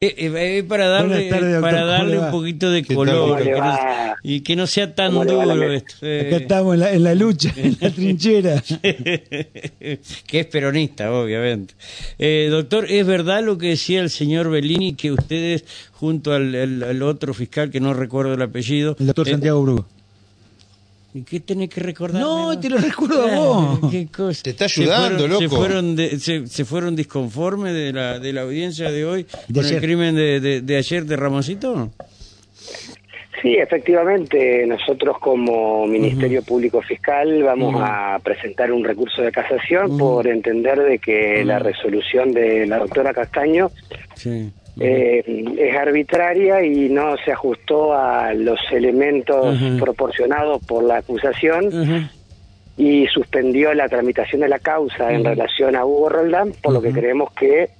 Eh, eh, para darle, para darle un poquito de color y que no sea tan duro esto. Acá estamos en la, en la lucha, en la trinchera. que es peronista, obviamente. Eh, doctor, ¿es verdad lo que decía el señor Bellini que ustedes, junto al, otro fiscal, que no recuerdo el apellido... El doctor Santiago Brugo ¿Y qué tenés que recordar? No, te lo recuerdo a vos. ¿Qué cosa? Te está ayudando, loco. Se fueron, se, fueron disconformes de la, de la audiencia de hoy de el crimen de, de, ayer de Ramoncito? Sí, efectivamente, nosotros como Ministerio Público Fiscal vamos a presentar un recurso de casación por entender de que la resolución de la doctora Castaño sí eh, es arbitraria y no se ajustó a los elementos proporcionados por la acusación y suspendió la tramitación de la causa en relación a Hugo Roldán, por lo que creemos que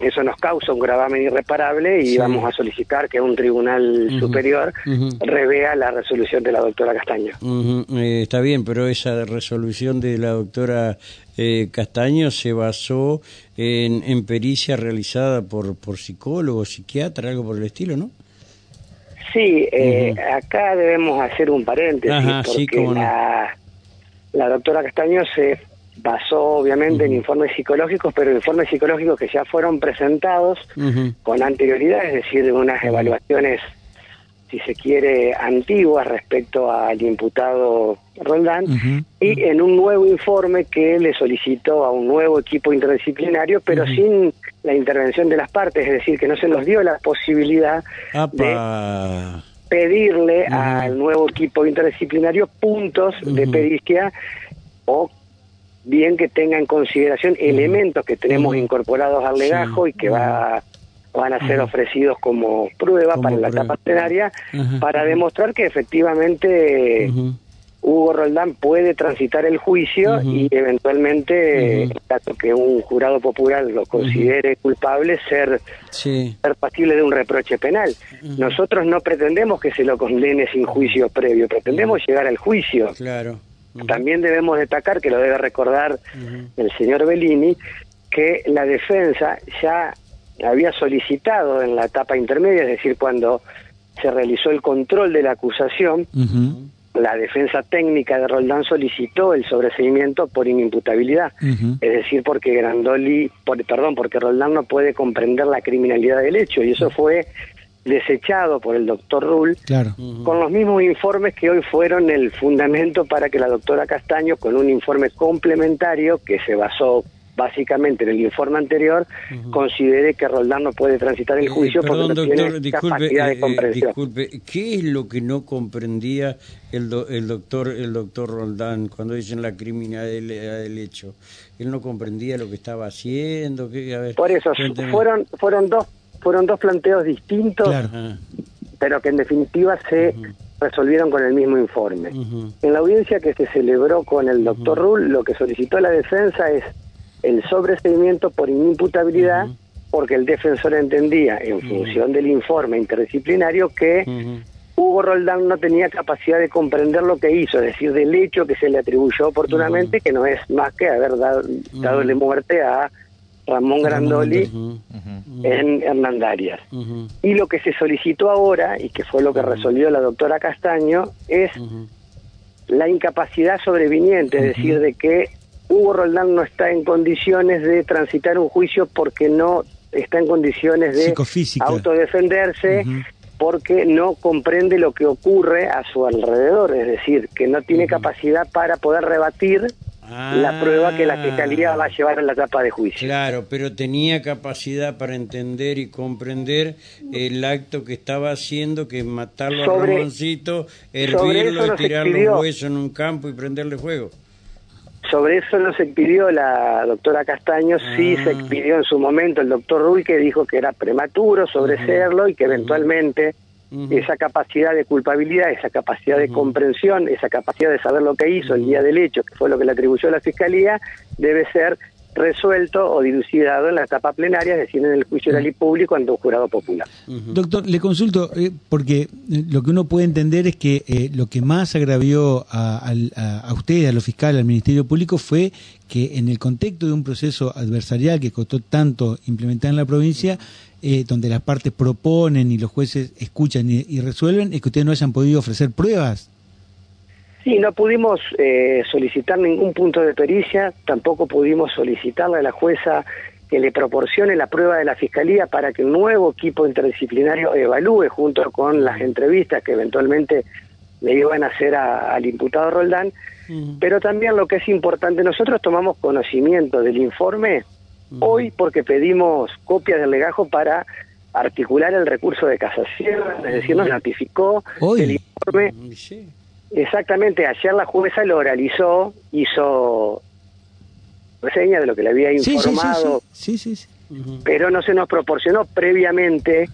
eso nos causa un gravamen irreparable y vamos a solicitar que un tribunal superior revea la resolución de la doctora Castaño. Eh, está bien, pero esa resolución de la doctora eh, Castaño se basó en, en, pericia realizada por, por psicólogos, psiquiatra, algo por el estilo, ¿no? Sí, eh, acá debemos hacer un paréntesis porque la, la doctora Castaño se basó obviamente en informes psicológicos, pero informes psicológicos que ya fueron presentados con anterioridad, es decir, unas evaluaciones, si se quiere, antiguas respecto al imputado Roldán, y en un nuevo informe que le solicitó a un nuevo equipo interdisciplinario, pero sin la intervención de las partes, es decir, que no se nos dio la posibilidad de pedirle al nuevo equipo interdisciplinario puntos de pericia o bien que tenga en consideración elementos que tenemos incorporados al legajo y que va van a ser ofrecidos como prueba para la etapa plenaria para demostrar que efectivamente Hugo Roldán puede transitar el juicio y eventualmente, caso que un jurado popular lo considere culpable, ser, ser pasible de un reproche penal. Nosotros no pretendemos que se lo condene sin juicio previo, pretendemos llegar al juicio. Claro. También debemos destacar, que lo debe recordar el señor Bellini, que la defensa ya había solicitado en la etapa intermedia, es decir, cuando se realizó el control de la acusación, la defensa técnica de Roldán solicitó el sobreseimiento por inimputabilidad, es decir, porque Grandoli, por, perdón, porque Roldán no puede comprender la criminalidad del hecho, y eso fue desechado por el doctor Rull, con los mismos informes que hoy fueron el fundamento para que la doctora Castaño, con un informe complementario que se basó básicamente en el informe anterior, considere que Roldán no puede transitar el eh, juicio porque no tiene disculpe, capacidad de eh, comprensión. disculpe, ¿qué es lo que no comprendía el, el doctor el doctor Roldán cuando dicen la criminalidad del, hecho? Él no comprendía lo que estaba haciendo. Por eso, fueron, fueron dos fueron dos planteos distintos, pero que en definitiva se resolvieron con el mismo informe. En la audiencia que se celebró con el doctor Rull, lo que solicitó la defensa es el sobreseimiento por inimputabilidad, porque el defensor entendía, en función del informe interdisciplinario, que Hugo Roldán no tenía capacidad de comprender lo que hizo, es decir, del hecho que se le atribuyó oportunamente, que no es más que haber dado, dado muerte a Ramón Grandoli en Hernandarias. Y lo que se solicitó ahora, y que fue lo que resolvió la doctora Castaño, es la incapacidad sobreviniente, es decir, de que Hugo Roldán no está en condiciones de transitar un juicio porque no está en condiciones de autodefenderse, porque no comprende lo que ocurre a su alrededor, es decir, que no tiene capacidad para poder rebatir la prueba que la ah. fiscalía va a llevar en la etapa de juicio. Claro, pero tenía capacidad para entender y comprender el acto que estaba haciendo, que matarlo a Ramoncito, hervirlo y tirarle un hueso en un campo y prenderle fuego. Sobre eso no se expidió la doctora Castaño, sí se ah. expidió en su momento el doctor Rull, que dijo que era prematuro sobre serlo y que eventualmente esa capacidad de culpabilidad, esa capacidad de comprensión, esa capacidad de saber lo que hizo el día del hecho, que fue lo que le atribuyó la Fiscalía, debe ser resuelto o dilucidado en la etapa plenaria, es decir, en el juicio oral y público ante un jurado popular. Doctor, le consulto, eh, porque eh, lo que uno puede entender es que eh, lo que más agravió a, a, a usted, a los fiscales, al Ministerio Público, fue que en el contexto de un proceso adversarial que costó tanto implementar en la provincia, eh, donde las partes proponen y los jueces escuchan y, resuelven, es que ustedes no hayan podido ofrecer pruebas. Sí, no pudimos eh, solicitar ningún punto de pericia, tampoco pudimos solicitarle a la jueza que le proporcione la prueba de la Fiscalía para que un nuevo equipo interdisciplinario evalúe junto con las entrevistas que eventualmente le iban a hacer al imputado Roldán. Pero también lo que es importante, nosotros tomamos conocimiento del informe hoy porque pedimos copia del legajo para articular el recurso de casación, es decir, nos notificó el informe. Exactamente, ayer la jueza lo oralizó, hizo reseña de lo que le había informado, sí, sí, pero no se nos proporcionó previamente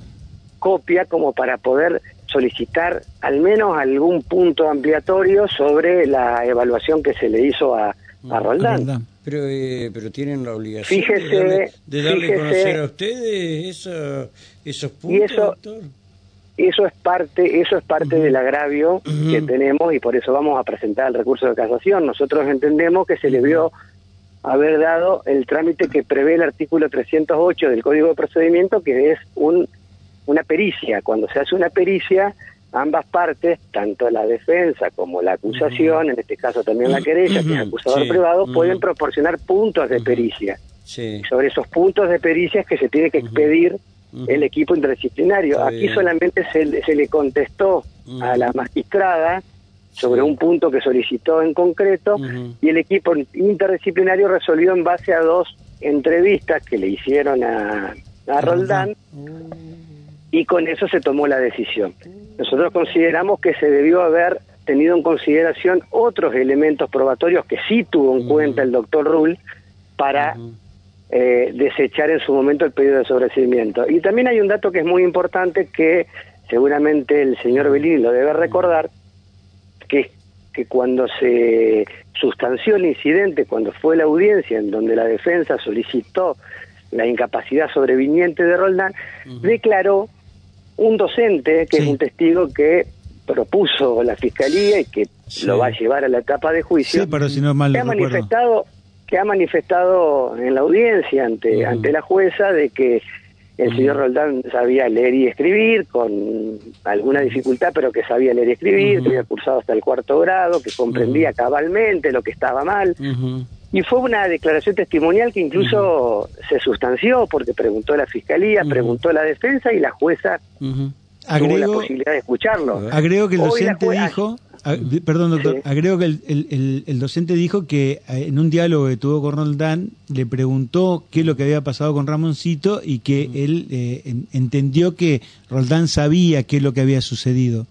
copia como para poder solicitar al menos algún punto ampliatorio sobre la evaluación que se le hizo a, a Roldán. Pero, eh, pero tienen la obligación de darle, a conocer a ustedes esos puntos, y eso, Eso es parte, eso es parte del agravio que tenemos y por eso vamos a presentar el recurso de casación. Nosotros entendemos que se le vio haber dado el trámite que prevé el artículo 308 del Código de Procedimiento, que es un, una pericia. Cuando se hace una pericia, ambas partes, tanto la defensa como la acusación, en este caso también la querella, que es acusador privado, pueden proporcionar puntos de pericia. sobre esos puntos de pericia es que se tiene que expedir el equipo interdisciplinario. Aquí solamente se, se, le contestó a la magistrada sobre un punto que solicitó en concreto y el equipo interdisciplinario resolvió en base a dos entrevistas que le hicieron a, a Roldán. Y con eso se tomó la decisión. Nosotros consideramos que se debió haber tenido en consideración otros elementos probatorios que sí tuvo en cuenta el doctor Rull para eh, desechar en su momento el pedido de sobrecimiento. Y también hay un dato que es muy importante que seguramente el señor Bellini lo debe recordar, que es que cuando se sustanció el incidente, cuando fue la audiencia en donde la defensa solicitó la incapacidad sobreviniente de Roldán, declaró un docente, que es un testigo que propuso la fiscalía y que lo va a llevar a la etapa de juicio, pero si no mal que ha manifestado que ha manifestado en la audiencia ante ante la jueza de que el señor Roldán sabía leer y escribir con alguna dificultad, pero que sabía leer y escribir, que había cursado hasta el cuarto grado, que comprendía cabalmente lo que estaba mal. Y fue una declaración testimonial que incluso se sustanció porque preguntó la fiscalía, preguntó la defensa y la jueza tuvo la posibilidad de escucharlo. Agrego que el docente dijo, perdón doctor, agrego que el, el, docente dijo que eh, en un diálogo que tuvo con Roldán le preguntó qué es lo que había pasado con Ramoncito y que él eh, entendió que Roldán sabía qué es lo que había sucedido.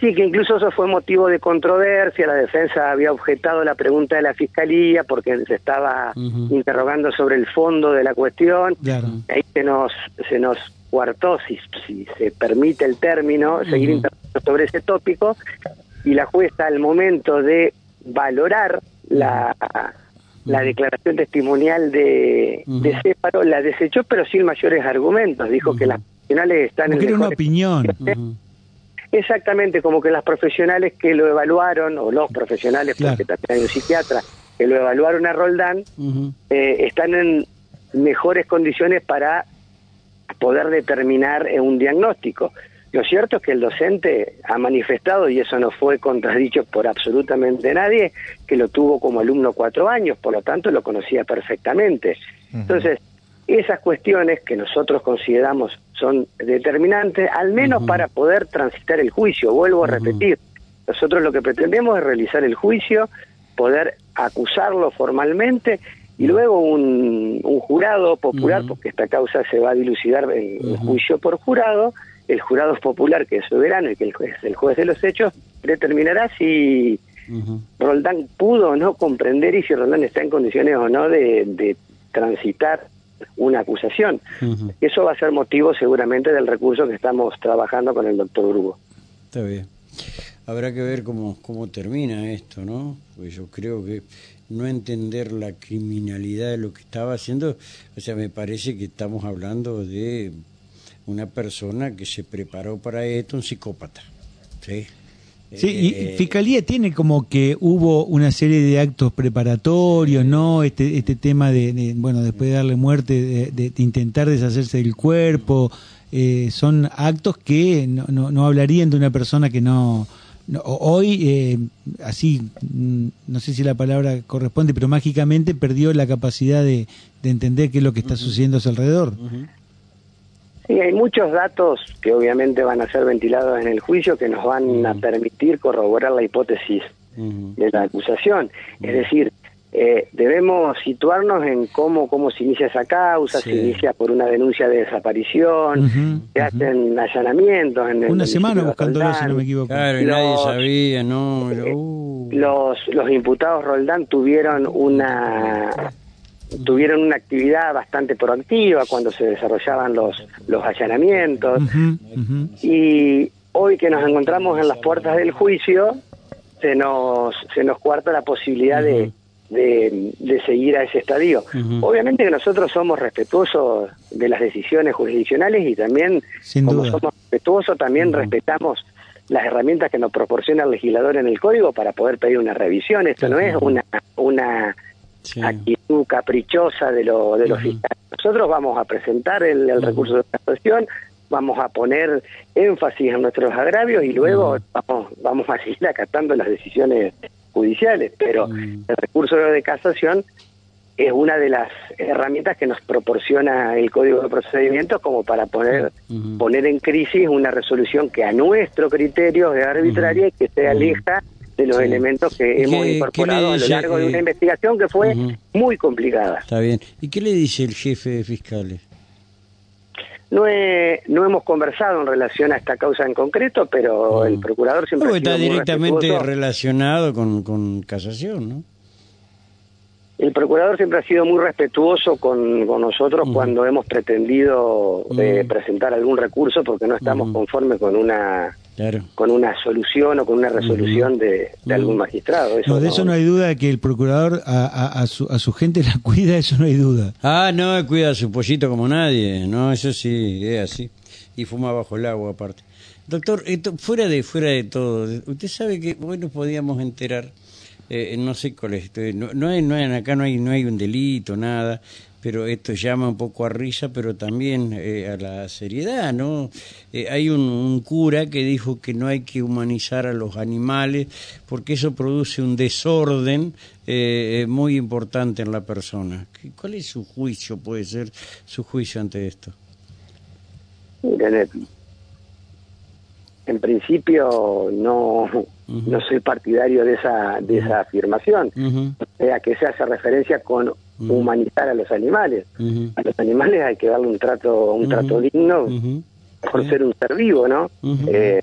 Sí, que incluso eso fue motivo de controversia. La defensa había objetado la pregunta de la fiscalía porque se estaba interrogando sobre el fondo de la cuestión. Ahí se nos se nos cuartó, si, si se permite el término, seguir interrogando sobre ese tópico. Y la jueza, al momento de valorar la, la declaración testimonial de, de Céparo, la desechó, pero sin mayores argumentos. Dijo que las profesionales están en. Era una opinión. Exactamente, como que las profesionales que lo evaluaron, o los profesionales, porque también hay un psiquiatra, que lo evaluaron a Roldán, eh, están en mejores condiciones para poder determinar eh, un diagnóstico. Lo cierto es que el docente ha manifestado, y eso no fue contradicho por absolutamente nadie, que lo tuvo como alumno cuatro años, por lo tanto lo conocía perfectamente. Entonces, esas cuestiones que nosotros consideramos son determinantes, al menos para poder transitar el juicio. Vuelvo a repetir, nosotros lo que pretendemos es realizar el juicio, poder acusarlo formalmente y luego un, jurado popular, porque esta causa se va a dilucidar en juicio por jurado, el jurado popular que es soberano y que el juez, el juez de los hechos determinará si Roldán pudo o no comprender y si Roldán está en condiciones o no de transitar una acusación. Eso va a ser motivo seguramente del recurso que estamos trabajando con el doctor Grubo. Está bien. Habrá que ver cómo, cómo termina esto, ¿no? Pues yo creo que no entender la criminalidad de lo que estaba haciendo, o sea, me parece que estamos hablando de una persona que se preparó para esto, un psicópata, ¿sí? Sí, y eh, Fiscalía tiene como que hubo una serie de actos preparatorios, ¿no? Este, este tema de, bueno, después de darle muerte, de, intentar deshacerse del cuerpo, eh, son actos que no, no, no, hablarían de una persona que no... hoy, eh, así, mm, no sé si la palabra corresponde, pero mágicamente perdió la capacidad de, entender qué es lo que está sucediendo a su alrededor. Sí, hay muchos datos que obviamente van a ser ventilados en el juicio que nos van a permitir corroborar la hipótesis de la acusación. Es decir, eh, debemos situarnos en cómo, cómo se inicia esa causa, se inicia por una denuncia de desaparición, se hacen allanamientos. En una semana buscándolo, si no me equivoco. Claro, y nadie sabía, ¿no? Eh, uh. Los, los imputados Roldán tuvieron una tuvieron una actividad bastante proactiva cuando se desarrollaban los, los allanamientos y hoy que nos encontramos en las puertas del juicio se nos, se nos cuarta la posibilidad de, de, seguir a ese estadio. Obviamente que nosotros somos respetuosos de las decisiones jurisdiccionales y también, como somos respetuosos, también respetamos las herramientas que nos proporciona el legislador en el código para poder pedir una revisión. Esto no es una, una actitud caprichosa de, lo, de los fiscales. Nosotros vamos a presentar el, recurso de casación, vamos a poner énfasis en nuestros agravios y luego vamos, vamos a seguir acatando las decisiones judiciales, pero el recurso de casación es una de las herramientas que nos proporciona el Código de Procedimientos como para poner, poner en crisis una resolución que a nuestro criterio es arbitraria y que se aleja de los elementos que hemos incorporado a lo largo de una eh, investigación que fue muy complicada. Está bien. ¿Y qué le dice el jefe de fiscales? No, no hemos conversado en relación a esta causa en concreto, pero el procurador siempre está directamente relacionado con, con casación, ¿no? El procurador siempre ha sido muy respetuoso con, nosotros cuando hemos pretendido eh, presentar algún recurso porque no estamos conformes con una con una solución o con una resolución de, algún magistrado. no, de eso no hay duda que el procurador a, su, a su gente la cuida, eso no hay duda. Ah, no, cuida a su pollito como nadie, no, eso sí, es así. Y fuma bajo el agua aparte. Doctor, fuera de fuera de todo, usted sabe que hoy nos podíamos enterar eh, no sé cuál es, no, no, hay, no hay, acá no hay, no hay un delito, nada, pero esto llama un poco a risa, pero también eh, a la seriedad, ¿no? Eh, hay un, cura que dijo que no hay que humanizar a los animales porque eso produce un desorden muy importante en la persona. ¿Cuál es su juicio, puede ser su juicio ante esto? en principio no, no soy partidario de esa, de esa afirmación, o sea, que se hace referencia con humanizar a los animales. A los animales hay que darle un trato, un trato digno por ser un ser vivo, ¿no? Eh,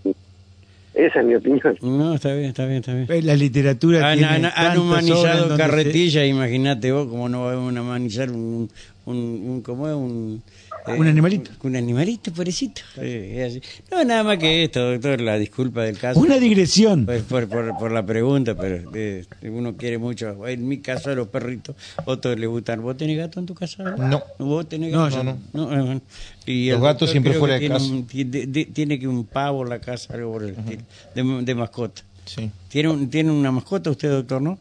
esa es mi opinión. No, está bien, está bien, está bien. La literatura han, tiene han, humanizado carretilla, imagínate vos cómo no van a humanizar un, un, un, ¿cómo es? un un animalito. Un, animalito, pobrecito. No, nada más que esto, doctor, la disculpa del caso. Una digresión. Pues, por, por, la pregunta, pero eh, uno quiere mucho. En mi caso, a los perritos, otros les gustan. ¿Vos tenés gato en tu casa? No. ¿Vos tenés gato? No, no. no. Y los gatos siempre fuera de casa. tiene, que un pavo en la casa, algo por el estilo, de, de mascota. Sí. ¿Tiene, un, ¿Tiene una mascota usted, doctor, no?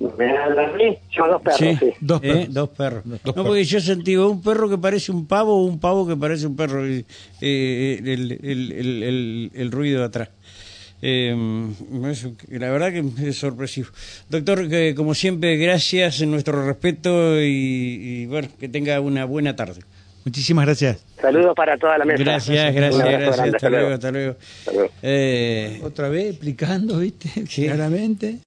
Yo dos perros, sí. Dos perros. ¿Eh? Dos perros. no, porque yo sentí un perro que parece un pavo o un pavo que parece un perro. Eh, el, el, el, el, ruido de atrás. Eh, la verdad que es sorpresivo. Doctor, que como siempre, gracias, en nuestro respeto y, bueno, que tenga una buena tarde. Muchísimas gracias. Saludos para toda la mesa. Gracias, gracias, gracias. Hasta, luego, hasta luego. Eh, Otra vez explicando, ¿viste? Claramente.